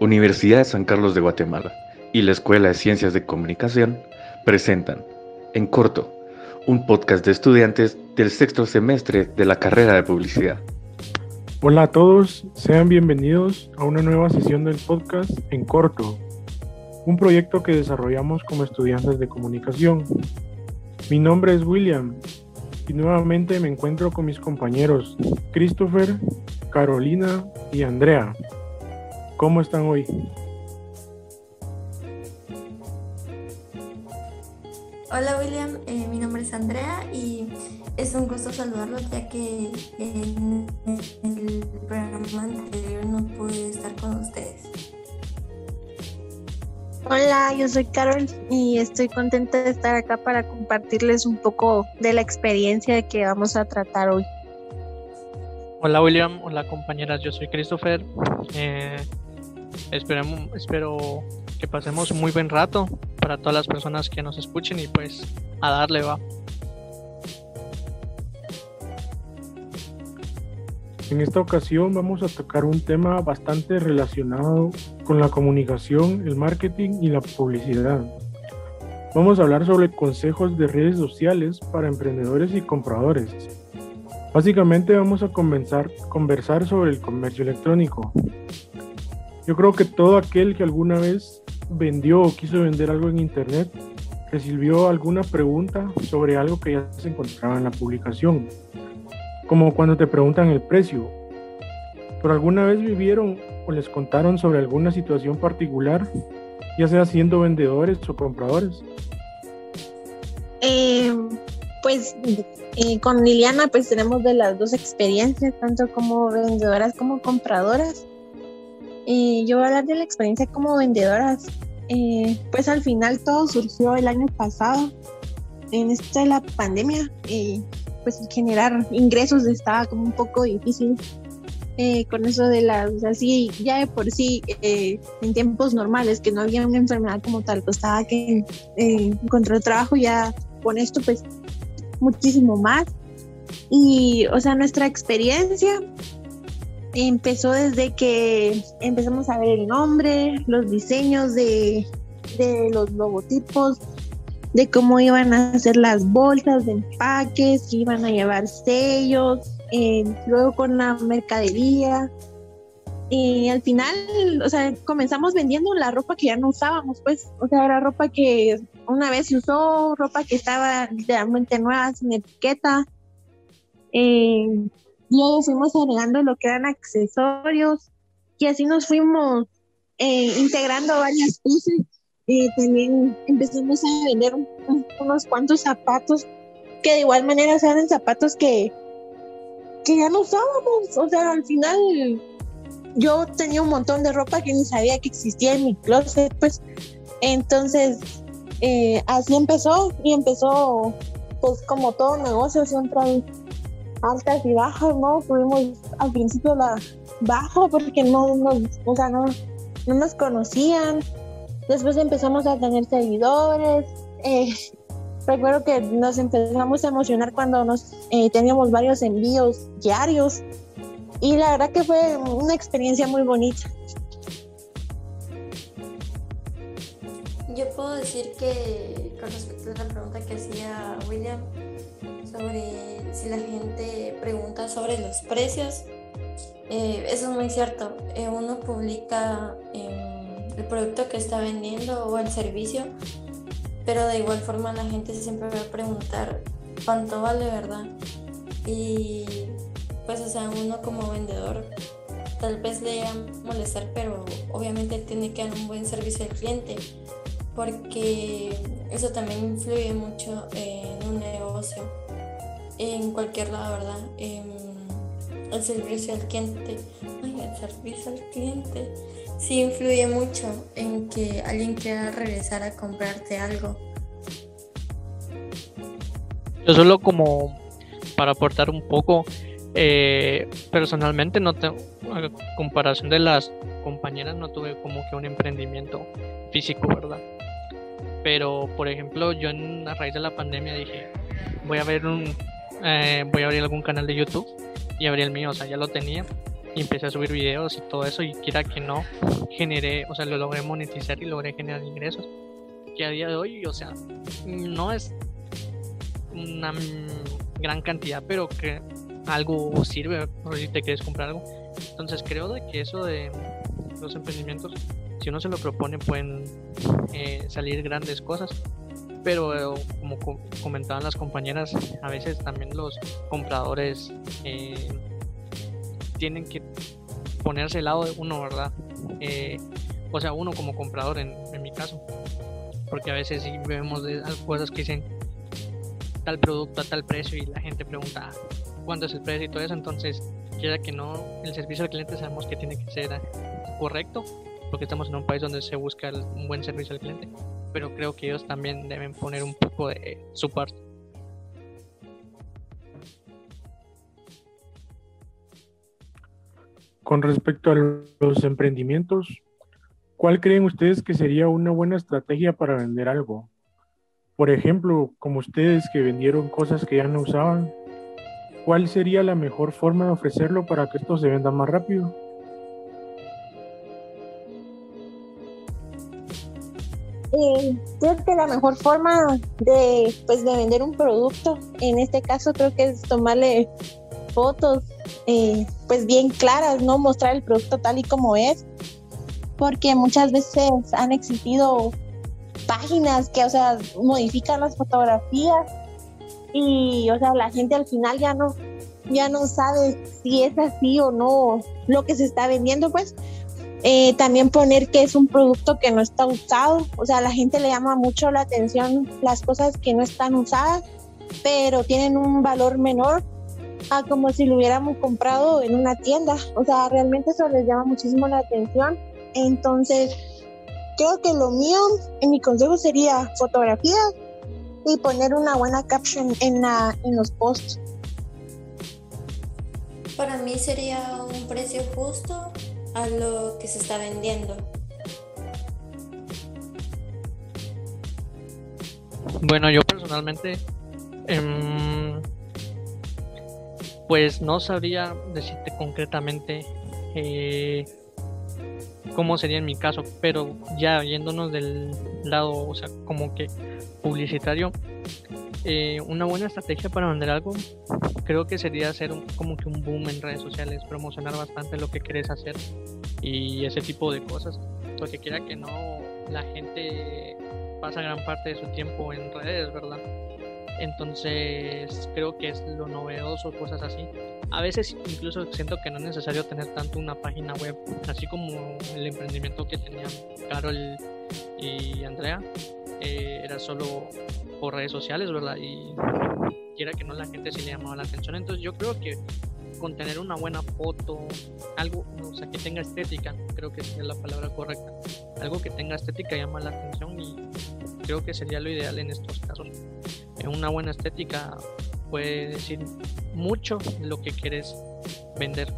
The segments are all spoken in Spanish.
Universidad de San Carlos de Guatemala y la Escuela de Ciencias de Comunicación presentan, en corto, un podcast de estudiantes del sexto semestre de la carrera de publicidad. Hola a todos, sean bienvenidos a una nueva sesión del podcast En corto, un proyecto que desarrollamos como estudiantes de comunicación. Mi nombre es William y nuevamente me encuentro con mis compañeros Christopher, Carolina y Andrea. ¿Cómo están hoy? Hola William, eh, mi nombre es Andrea y es un gusto saludarlos ya que en el programa anterior no pude estar con ustedes. Hola, yo soy Carol y estoy contenta de estar acá para compartirles un poco de la experiencia que vamos a tratar hoy. Hola William, hola compañeras, yo soy Christopher. Eh, Esperemos, espero que pasemos un muy buen rato para todas las personas que nos escuchen y pues a darle va. En esta ocasión vamos a tocar un tema bastante relacionado con la comunicación, el marketing y la publicidad. Vamos a hablar sobre consejos de redes sociales para emprendedores y compradores. Básicamente vamos a comenzar, conversar sobre el comercio electrónico, yo creo que todo aquel que alguna vez vendió o quiso vender algo en internet recibió alguna pregunta sobre algo que ya se encontraba en la publicación, como cuando te preguntan el precio. ¿Pero alguna vez vivieron o les contaron sobre alguna situación particular, ya sea siendo vendedores o compradores? Eh, pues eh, con Liliana pues tenemos de las dos experiencias, tanto como vendedoras como compradoras. Eh, yo voy a hablar de la experiencia como vendedoras. Eh, pues al final todo surgió el año pasado, en esta de la pandemia. Eh, pues generar ingresos estaba como un poco difícil. con eso de las, así, ya de por sí, en tiempos normales, que no había una enfermedad como tal, costaba que encontrar trabajo, ya con esto, pues muchísimo más. Y, o sea, nuestra experiencia empezó desde que empezamos a ver el nombre, los diseños de, los logotipos, de cómo iban a hacer las bolsas de empaques, que iban a llevar sellos, eh, luego con la mercadería. Y al final, o sea, comenzamos vendiendo la ropa que ya no usábamos, pues, o sea, era ropa que una vez se usó, ropa que estaba literalmente nueva, sin etiqueta. Eh, luego fuimos agregando lo que eran accesorios y así nos fuimos eh, integrando varias cosas. Eh, también empezamos a vender unos cuantos zapatos que de igual manera eran zapatos que, que ya no usábamos. O sea, al final yo tenía un montón de ropa que ni sabía que existía en mi closet, pues. Entonces, eh, así empezó y empezó, pues como todo negocio, siempre altas y bajas, ¿no? Tuvimos al principio la baja porque no nos, o sea, no, no nos conocían. Después empezamos a tener seguidores. Eh, recuerdo que nos empezamos a emocionar cuando nos eh, teníamos varios envíos diarios. Y la verdad que fue una experiencia muy bonita. Yo puedo decir que con respecto a la pregunta que hacía William, sobre si la gente pregunta sobre los precios. Eh, eso es muy cierto. Eh, uno publica em, el producto que está vendiendo o el servicio, pero de igual forma la gente siempre va a preguntar cuánto vale, ¿verdad? Y pues, o sea, uno como vendedor tal vez le a molestar, pero obviamente tiene que dar un buen servicio al cliente, porque eso también influye mucho en un negocio en cualquier lado, ¿verdad? el servicio al cliente, ay, el servicio al cliente, sí influye mucho en que alguien quiera regresar a comprarte algo. Yo solo como para aportar un poco, eh, personalmente no tengo, comparación de las compañeras, no tuve como que un emprendimiento físico, ¿verdad? Pero, por ejemplo, yo en, a raíz de la pandemia dije, voy a ver un, eh, voy a abrir algún canal de YouTube y abrí el mío, o sea, ya lo tenía y empecé a subir videos y todo eso y quiera que no, generé, o sea, lo logré monetizar y logré generar ingresos. Que a día de hoy, o sea, no es una gran cantidad, pero que algo sirve por si te quieres comprar algo. Entonces creo de que eso de los emprendimientos, si uno se lo propone, pueden eh, salir grandes cosas. Pero como comentaban las compañeras, a veces también los compradores eh, tienen que ponerse al lado de uno, ¿verdad? Eh, o sea, uno como comprador en, mi caso. Porque a veces sí vemos cosas que dicen tal producto a tal precio y la gente pregunta cuánto es el precio y todo eso. Entonces, quiera que no, el servicio al cliente sabemos que tiene que ser correcto, porque estamos en un país donde se busca un buen servicio al cliente. Pero creo que ellos también deben poner un poco de su parte. Con respecto a los emprendimientos, ¿cuál creen ustedes que sería una buena estrategia para vender algo? Por ejemplo, como ustedes que vendieron cosas que ya no usaban, ¿cuál sería la mejor forma de ofrecerlo para que esto se venda más rápido? Eh, creo que la mejor forma de, pues, de vender un producto, en este caso creo que es tomarle fotos eh, pues bien claras, ¿no? Mostrar el producto tal y como es, porque muchas veces han existido páginas que, o sea, modifican las fotografías y, o sea, la gente al final ya no, ya no sabe si es así o no lo que se está vendiendo, pues. Eh, también poner que es un producto que no está usado, o sea, a la gente le llama mucho la atención las cosas que no están usadas, pero tienen un valor menor a como si lo hubiéramos comprado en una tienda. O sea, realmente eso les llama muchísimo la atención. Entonces, creo que lo mío, en mi consejo sería fotografía y poner una buena caption en, la, en los posts. Para mí sería un precio justo a lo que se está vendiendo. Bueno, yo personalmente em, pues no sabría decirte concretamente eh, cómo sería en mi caso, pero ya yéndonos del lado, o sea, como que publicitario, eh, una buena estrategia para vender algo creo que sería hacer como que un boom en redes sociales, promocionar bastante lo que quieres hacer y ese tipo de cosas, porque quiera que no, la gente pasa gran parte de su tiempo en redes, ¿verdad? Entonces creo que es lo novedoso, cosas así. A veces incluso siento que no es necesario tener tanto una página web, así como el emprendimiento que tenían Carol y Andrea, eh, era solo por redes sociales, ¿verdad? Y quiera que no la gente se le llamaba la atención. Entonces yo creo que con tener una buena foto, algo, o sea, que tenga estética, creo que sería la palabra correcta. Algo que tenga estética llama la atención y creo que sería lo ideal en estos casos una buena estética puede decir mucho de lo que quieres vender.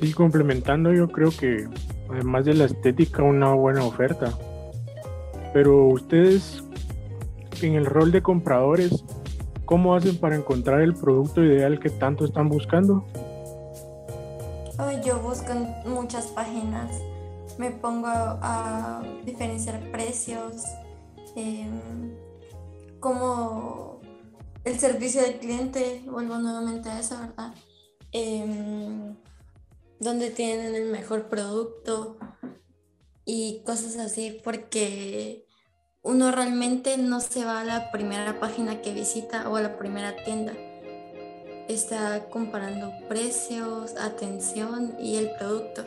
Sí, complementando, yo creo que además de la estética, una buena oferta. Pero ustedes, en el rol de compradores, ¿cómo hacen para encontrar el producto ideal que tanto están buscando? yo busco en muchas páginas me pongo a, diferenciar precios, em, como el servicio del cliente, vuelvo nuevamente a eso, ¿verdad? Em, donde tienen el mejor producto y cosas así, porque uno realmente no se va a la primera página que visita o a la primera tienda. Está comparando precios, atención y el producto.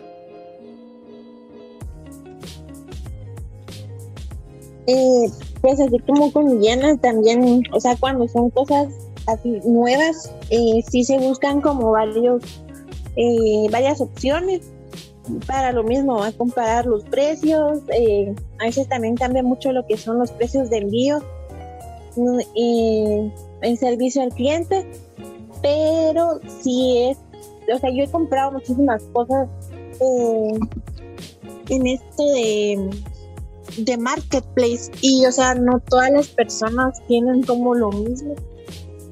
Eh, pues así como con Diana también, o sea, cuando son cosas así nuevas, eh, sí se buscan como varios, eh, varias opciones para lo mismo, a comparar los precios, eh, a veces también cambia mucho lo que son los precios de envío mm, en servicio al cliente, pero sí es, o sea, yo he comprado muchísimas cosas en esto de de marketplace y o sea no todas las personas tienen como lo mismo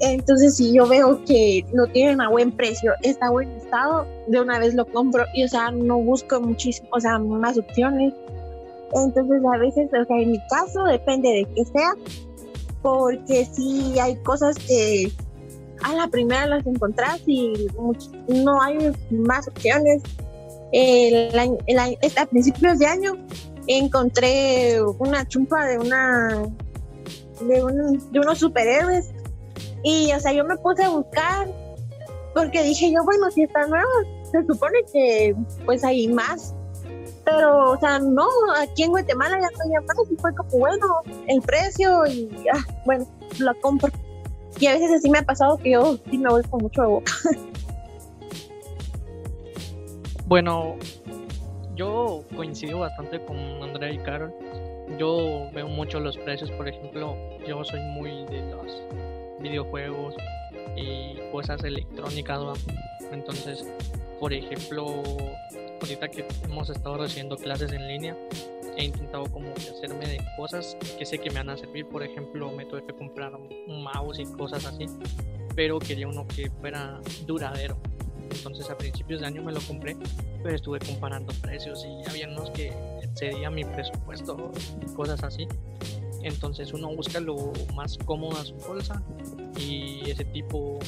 Entonces, si yo veo que lo tienen a buen precio, está buen estado, de una vez lo compro y, o sea, no busco muchísimo, o sea, más opciones. Entonces, a veces, o sea, en mi caso, depende de qué sea, porque si hay cosas que a la primera las encontrás y no hay más opciones. A principios de año encontré una chumpa de una de, un, de unos superhéroes y, o sea, yo me puse a buscar porque dije yo, bueno, si está nuevo, se supone que pues hay más. Pero, o sea, no, aquí en Guatemala ya hay más y fue como, bueno, el precio y, ah, bueno, lo compro. Y a veces así me ha pasado que yo sí me voy mucho de boca. Bueno, yo coincido bastante con Andrea y Carol. Yo veo mucho los precios, por ejemplo, yo soy muy de los videojuegos y cosas electrónicas. Entonces, por ejemplo, ahorita que hemos estado recibiendo clases en línea, he intentado como hacerme de cosas que sé que me van a servir. Por ejemplo, me tuve que comprar un mouse y cosas así, pero quería uno que fuera duradero. Entonces a principios de año me lo compré, pero estuve comparando precios y había unos que excedían mi presupuesto, cosas así. Entonces uno busca lo más cómodo a su bolsa y ese tipo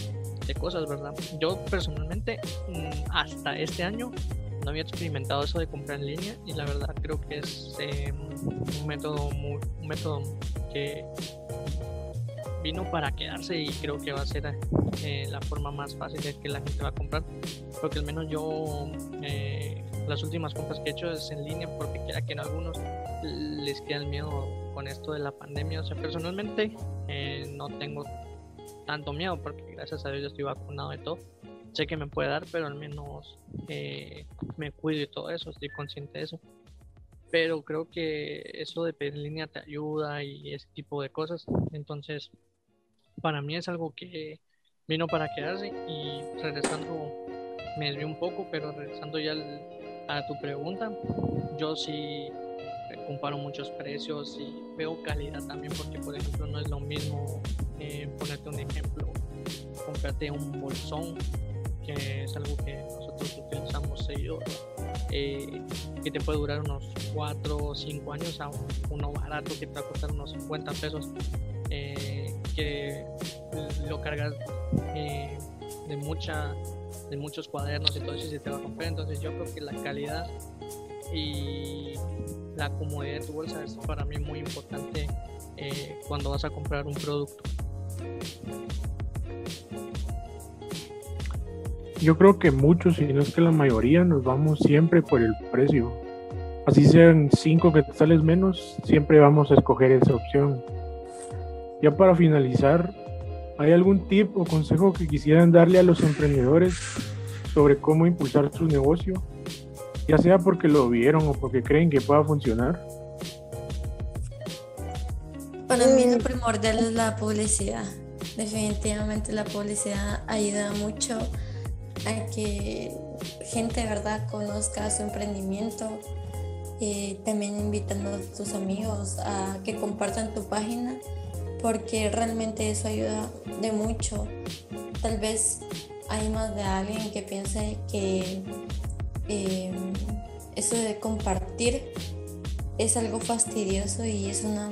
de cosas, ¿verdad? Yo personalmente mm, hasta este año no había experimentado eso de comprar en línea y la verdad creo que es em, un método muy, un método que vino para quedarse y creo que va a ser eh, la forma más fácil de que la gente va a comprar porque al menos yo eh, las últimas compras que he hecho es en línea porque quiera que en algunos les queda el miedo con esto de la pandemia o sea personalmente eh, no tengo tanto miedo porque gracias a Dios yo estoy vacunado de todo sé que me puede dar, pero al menos eh, me cuido y todo eso, estoy consciente de eso. Pero creo que eso de pedir en línea te ayuda y ese tipo de cosas. Entonces, para mí es algo que vino para quedarse y regresando, me desvió un poco, pero regresando ya a tu pregunta, yo sí comparo muchos precios y veo calidad también porque por ejemplo no es lo mismo eh, ponerte un ejemplo comprarte un bolsón que es algo que nosotros utilizamos seguido, eh, que te puede durar unos 4 o 5 años a uno barato que te va a costar unos 50 pesos, eh, que lo cargas eh, de, mucha, de muchos cuadernos y todo se te va a romper. Entonces yo creo que la calidad y la comodidad de tu bolsa es para mí muy importante cuando vas a comprar un producto. yo creo que muchos, si no es que la mayoría, nos vamos siempre por el precio. Así sean cinco que te sales menos, siempre vamos a escoger esa opción. Ya para finalizar, ¿hay algún tip o consejo que quisieran darle a los emprendedores sobre cómo impulsar su negocio? Ya sea porque lo vieron o porque creen que pueda funcionar. Para mí lo primordial es la publicidad. Definitivamente la publicidad ayuda mucho a que gente de verdad conozca su emprendimiento. Eh, también invitando a tus amigos a que compartan tu página porque realmente eso ayuda de mucho. Tal vez hay más de alguien que piense que em, eso de compartir es algo fastidioso y es una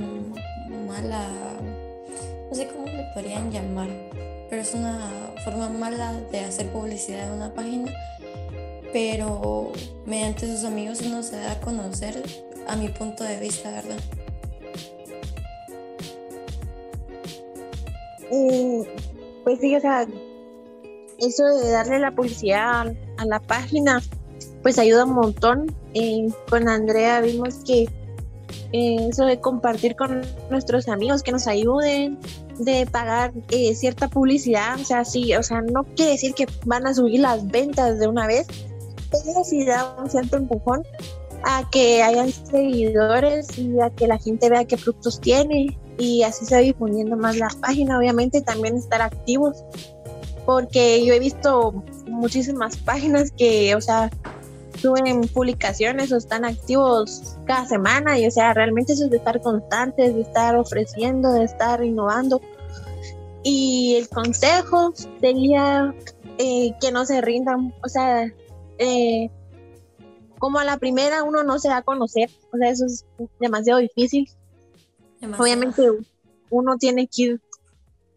mala, no sé cómo le podrían llamar, pero es una forma mala de hacer publicidad en una página, pero mediante sus amigos uno se da a conocer a mi punto de vista, ¿verdad? pues sí, o sea, eso de darle la publicidad a la página, pues ayuda un montón. con Andrea vimos que eh, eso de compartir con nuestros amigos que nos ayuden, de pagar eh, cierta publicidad, o sea, sí, o sea, no quiere decir que van a subir las ventas de una vez, pero sí da un cierto empujón a que hayan seguidores y a que la gente vea qué productos tiene y así se va difundiendo más la página, obviamente también estar activos, porque yo he visto muchísimas páginas que, o sea, suben publicaciones o están activos cada semana y o sea, realmente eso es de estar constantes, de estar ofreciendo, de estar innovando. Y el consejo sería eh, que no se rindan, o sea, eh, como a la primera uno no se da a conocer, o sea, eso es demasiado difícil. Obviamente uno tiene que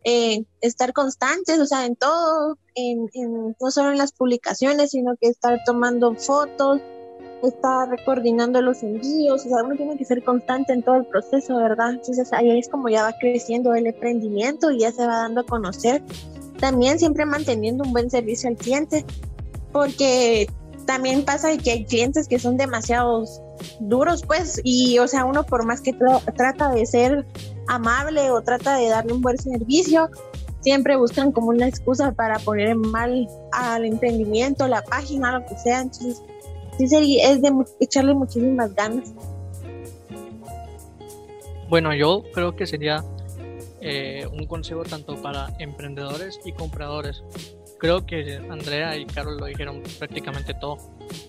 eh, estar constantes, o sea, en todo, en, no solo en las publicaciones, sino que estar tomando fotos, estar coordinando los envíos, o sea, uno tiene que ser constante en todo el proceso, ¿verdad? Entonces ahí es como ya va creciendo el emprendimiento y ya se va dando a conocer. También siempre manteniendo un buen servicio al cliente, porque también pasa que hay clientes que son demasiado duros, pues, y o sea, uno por más que trata de ser amable o trata de darle un buen servicio, siempre buscan como una excusa para poner mal al emprendimiento, la página, lo que sea. Entonces, sí es de echarle muchísimas ganas. Bueno, yo creo que sería eh, un consejo tanto para emprendedores y compradores. Creo que Andrea y Carol lo dijeron prácticamente todo,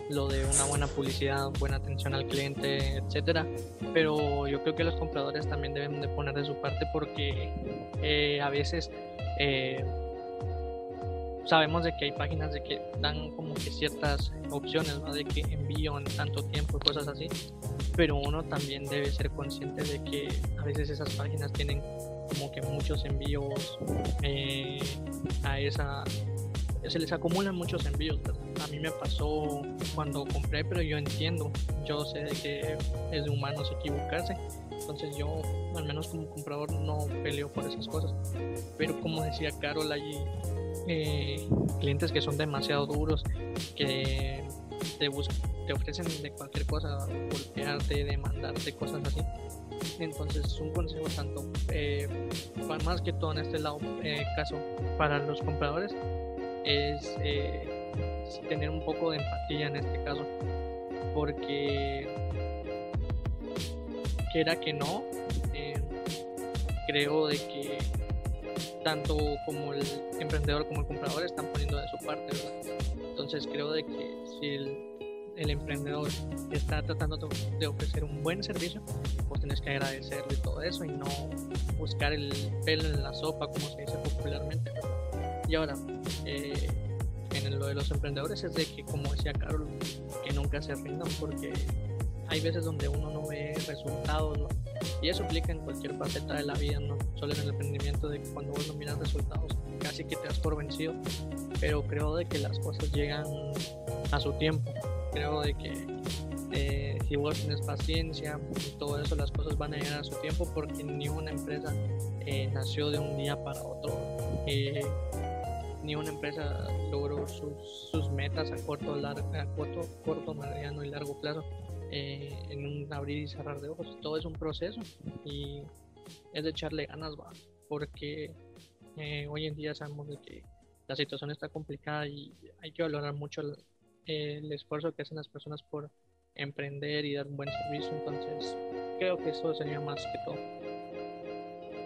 lo de una buena publicidad, buena atención al cliente, etcétera. Pero yo creo que los compradores también deben de poner de su parte porque eh, a veces eh, sabemos de que hay páginas de que dan como que ciertas opciones, ¿no? De que envío en tanto tiempo cosas así, pero uno también debe ser consciente de que a veces esas páginas tienen como que muchos envíos eh, a esa se les acumulan muchos envíos a mí me pasó cuando compré pero yo entiendo yo sé que es de humanos equivocarse entonces yo al menos como comprador no peleo por esas cosas pero como decía Carol allí eh, clientes que son demasiado duros, que te, te ofrecen de cualquier cosa, golpearte, demandarte, cosas así. Entonces, un consejo tanto, eh, más que todo en este lado, eh, caso para los compradores, es tener un poco de empatía en este caso, porque quiera que no, creo de que tanto como el emprendedor como el comprador están poniendo de su parte, Entonces creo de que si el, emprendedor está tratando de ofrecer un buen servicio, pues tienes que agradecerle todo eso y no buscar el pelo en la sopa, como se dice popularmente. Y ahora, eh, en lo de los emprendedores es de que, como decía Carol, que nunca se rindan porque hay veces donde uno no ve resultados, Y eso aplica en cualquier faceta de la vida, no solo en el emprendimiento, de que cuando uno mira resultados casi que te das por vencido, pero creo de que las cosas llegan a su tiempo. Creo de que eh, si vos tienes paciencia y todo eso, las cosas van a llegar a su tiempo porque ni una empresa eh, nació de un día para otro. Eh, ni una empresa logró sus, sus metas a corto, largo, a corto, corto, mediano y largo plazo en un abrir y cerrar de ojos. Todo es un proceso y es de echarle ganas, va, porque hoy en día sabemos de que la situación está complicada y hay que valorar mucho esfuerzo que hacen las personas por emprender y dar un buen servicio. Entonces, creo que eso sería más que todo.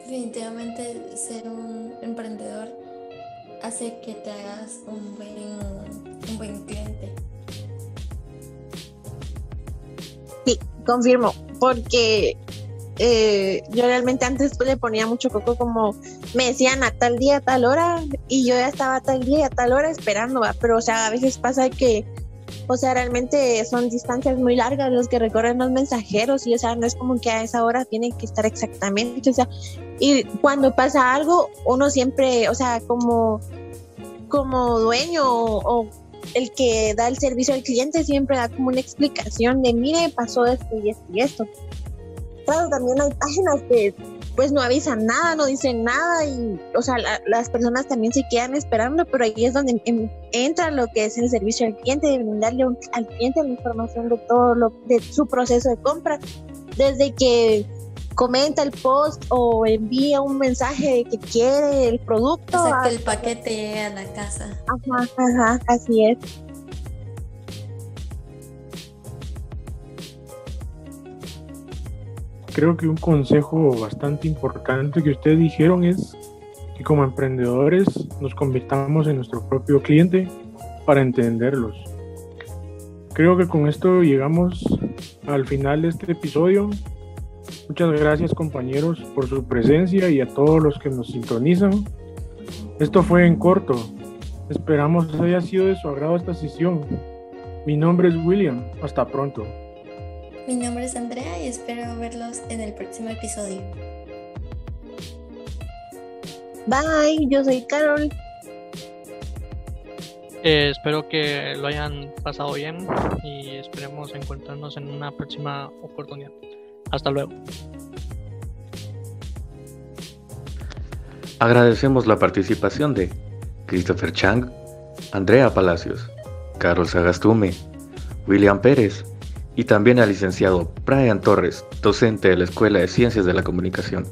Definitivamente ser un emprendedor hace que te hagas un buen, un buen cliente confirmo, porque eh, yo realmente antes le ponía mucho coco como me decían a tal día, a tal hora, y yo ya estaba a tal día, a tal hora esperando, pero o sea, a veces pasa que, o sea, realmente son distancias muy largas los que recorren los mensajeros, y o sea, no es como que a esa hora tienen que estar exactamente, o sea, y cuando pasa algo, uno siempre, o sea, como, como dueño o el que da el servicio al cliente siempre da como una explicación de, mire, pasó esto y esto y esto. También hay páginas que pues no avisan nada, no dicen nada y, o sea, las personas también se quedan esperando, pero ahí es donde entra lo que es el servicio al cliente, de brindarle al cliente la información de todo lo, de su proceso de compra, desde que comenta el post o envía un mensaje de que quiere el producto. Hasta que el paquete llegue a la casa. Ajá, ajá, así es. Creo que un consejo bastante importante que ustedes dijeron es que como emprendedores nos convirtamos en nuestro propio cliente para entenderlos. Creo que con esto llegamos al final de este episodio. Muchas gracias compañeros por su presencia y a todos los que nos sintonizan. Esto fue en corto. Esperamos haya sido de su agrado esta sesión. Mi nombre es William. Hasta pronto. Mi nombre es Andrea y espero verlos en el próximo episodio. Bye, yo soy Carol. Eh, espero que lo hayan pasado bien y esperemos encontrarnos en una próxima oportunidad. Hasta luego. Agradecemos la participación de Christopher Chang, Andrea Palacios, Carol Sagastume, William Pérez y también al licenciado Brian Torres, docente de la Escuela de Ciencias de la Comunicación.